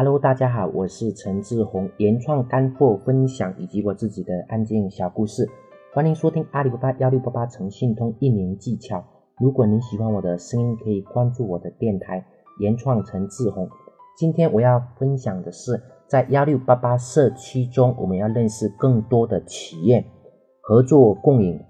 Hello，大家好，我是陈志宏，原创干货分享以及我自己的案件小故事，欢迎收听阿里巴巴幺六八八诚信通一年技巧。如果您喜欢我的声音，可以关注我的电台原创陈志宏。今天我要分享的是，在幺六八八社区中，我们要认识更多的企业，合作共赢。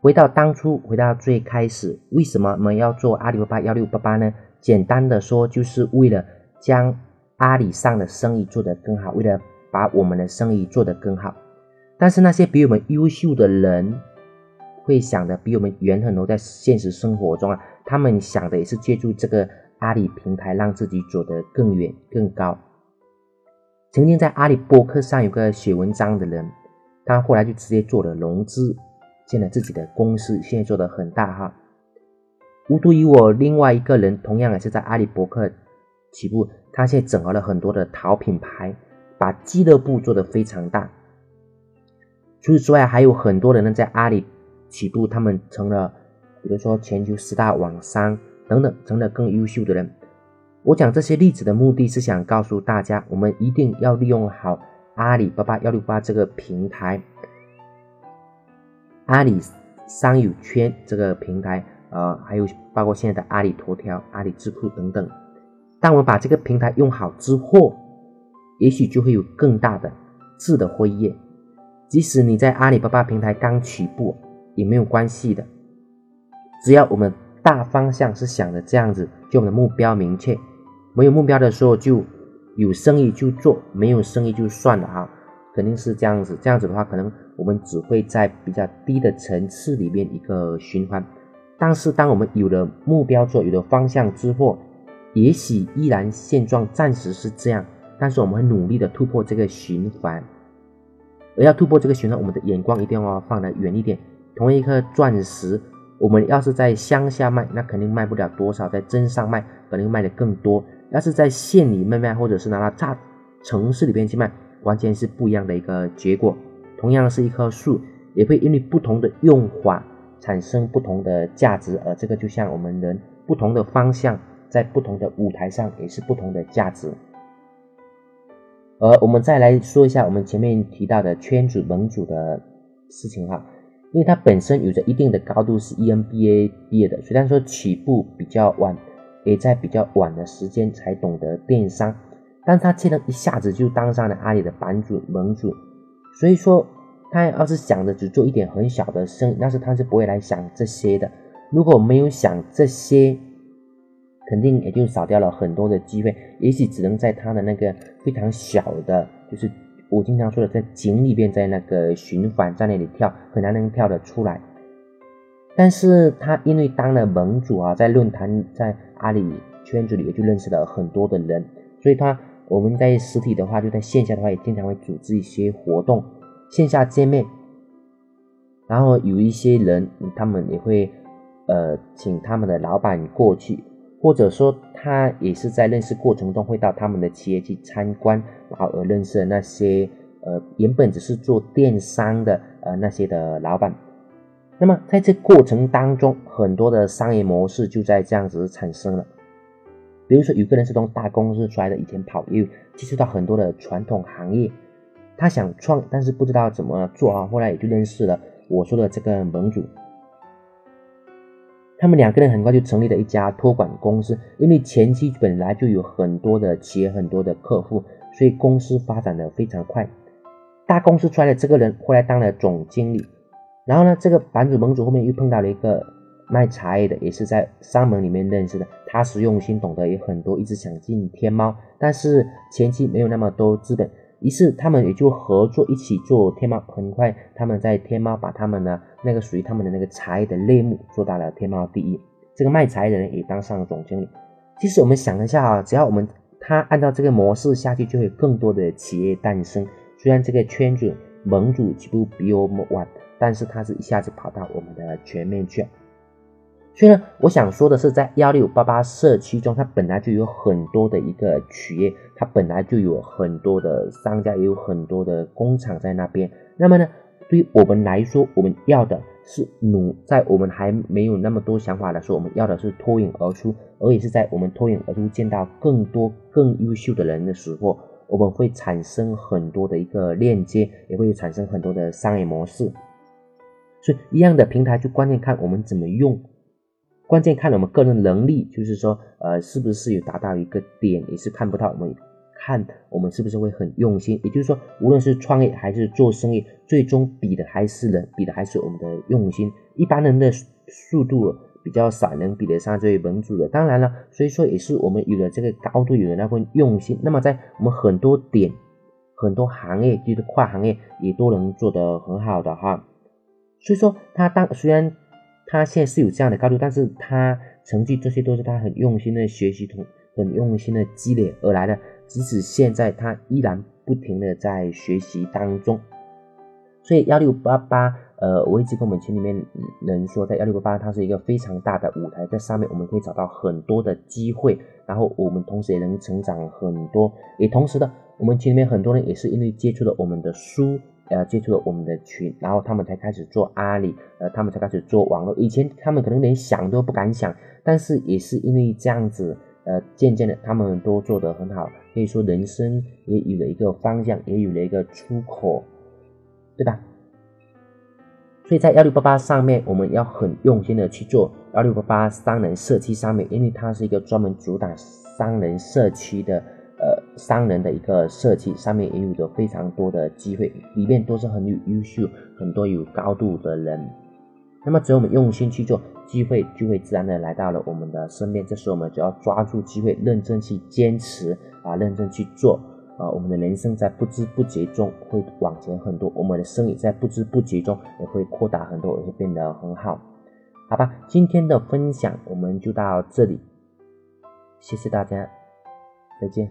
回到当初，回到最开始，为什么我们要做阿里巴巴幺六八八呢？简单的说，就是为了将阿里上的生意做得更好，为了把我们的生意做得更好。但是那些比我们优秀的人，会想的比我们远很多。在现实生活中啊，他们想的也是借助这个阿里平台，让自己走得更远更高。曾经在阿里博客上有个写文章的人，他后来就直接做了融资。建了自己的公司，现在做的很大哈。无独于我，另外一个人同样也是在阿里博客起步，他现在整合了很多的淘品牌，把俱乐部做得非常大。除此之外，还有很多人呢在阿里起步，他们成了，比如说全球十大网商等等，成了更优秀的人。我讲这些例子的目的是想告诉大家，我们一定要利用好阿里巴巴幺六八这个平台。阿里商友圈这个平台，呃，还有包括现在的阿里头条、阿里智库等等。当我们把这个平台用好之后，也许就会有更大的质的辉夜。即使你在阿里巴巴平台刚起步，也没有关系的。只要我们大方向是想着这样子，就我们的目标明确。没有目标的时候，就有生意就做，没有生意就算了啊。肯定是这样子，这样子的话，可能我们只会在比较低的层次里面一个循环。但是，当我们有了目标做，有了方向之后，也许依然现状暂时是这样，但是我们会努力的突破这个循环。而要突破这个循环，我们的眼光一定要放得远一点。同一颗钻石，我们要是在乡下卖，那肯定卖不了多少；在镇上卖，肯定卖的更多。要是在县里面卖，或者是拿到大城市里边去卖。完全是不一样的一个结果。同样是一棵树，也会因为不同的用法产生不同的价值。而这个就像我们人不同的方向，在不同的舞台上也是不同的价值。而我们再来说一下我们前面提到的圈子盟主的事情哈，因为它本身有着一定的高度，是 EMBA 毕业的，虽然说起步比较晚，也在比较晚的时间才懂得电商。但他却能一下子就当上了阿里的版主盟主，所以说他要是想着只做一点很小的生意，那是他是不会来想这些的。如果没有想这些，肯定也就少掉了很多的机会，也许只能在他的那个非常小的，就是我经常说的在井里边，在那个循环在那里跳，很难能跳得出来。但是他因为当了盟主啊，在论坛在阿里圈子里也就认识了很多的人，所以他。我们在实体的话，就在线下的话，也经常会组织一些活动，线下见面。然后有一些人，他们也会呃请他们的老板过去，或者说他也是在认识过程中会到他们的企业去参观，然后而认识的那些呃原本只是做电商的呃那些的老板。那么在这过程当中，很多的商业模式就在这样子产生了。比如说，有个人是从大公司出来的，以前跑业务，接触到很多的传统行业，他想创，但是不知道怎么做啊。后来也就认识了我说的这个盟主，他们两个人很快就成立了一家托管公司。因为前期本来就有很多的企业、很多的客户，所以公司发展的非常快。大公司出来的这个人后来当了总经理，然后呢，这个版主盟主后面又碰到了一个。卖茶叶的也是在商门里面认识的，踏实用心，懂得也很多，一直想进天猫，但是前期没有那么多资本，于是他们也就合作一起做天猫。很快，他们在天猫把他们的那个属于他们的那个茶叶的类目做到了天猫第一。这个卖茶叶的人也当上了总经理。其实我们想一下啊，只要我们他按照这个模式下去，就会更多的企业诞生。虽然这个圈子盟主起步比我们晚，但是他是一下子跑到我们的全面去。所以呢，我想说的是，在幺六八八社区中，它本来就有很多的一个企业，它本来就有很多的商家，也有很多的工厂在那边。那么呢，对于我们来说，我们要的是努在我们还没有那么多想法的时候，我们要的是脱颖而出，而也是在我们脱颖而出见到更多更优秀的人的时候，我们会产生很多的一个链接，也会产生很多的商业模式。所以一样的平台，就关键看我们怎么用，关键看我们个人能力，就是说，呃，是不是有达到一个点，也是看不到我们。看我们是不是会很用心，也就是说，无论是创业还是做生意，最终比的还是人，比的还是我们的用心。一般人的速度比较少，能比得上这位盟主的。当然了，所以说也是我们有了这个高度，有了那份用心。那么在我们很多点、很多行业，就是跨行业，也都能做得很好的哈。所以说，他当虽然他现在是有这样的高度，但是他成绩这些都是他很用心的学习同很用心的积累而来的。即使现在他依然不停的在学习当中，所以幺六八八，呃，我一直跟我们群里面人说，在幺六八八，它是一个非常大的舞台，在上面我们可以找到很多的机会，然后我们同时也能成长很多。也同时的，我们群里面很多人也是因为接触了我们的书，呃，接触了我们的群，然后他们才开始做阿里，呃，他们才开始做网络。以前他们可能连想都不敢想，但是也是因为这样子。呃，渐渐的，他们都做得很好，可以说人生也有了一个方向，也有了一个出口，对吧？所以在幺六八八上面，我们要很用心的去做幺六八八商人社区上面，因为它是一个专门主打商人社区的，呃，商人的一个设计，上面也有着非常多的机会，里面都是很有优秀、很多有高度的人。那么，只要我们用心去做，机会就会自然的来到了我们的身边。这时候，我们只要抓住机会，认真去坚持啊，认真去做啊。我们的人生在不知不觉中会往前很多，我们的生意在不知不觉中也会扩大很多，也会变得很好。好吧，今天的分享我们就到这里，谢谢大家，再见。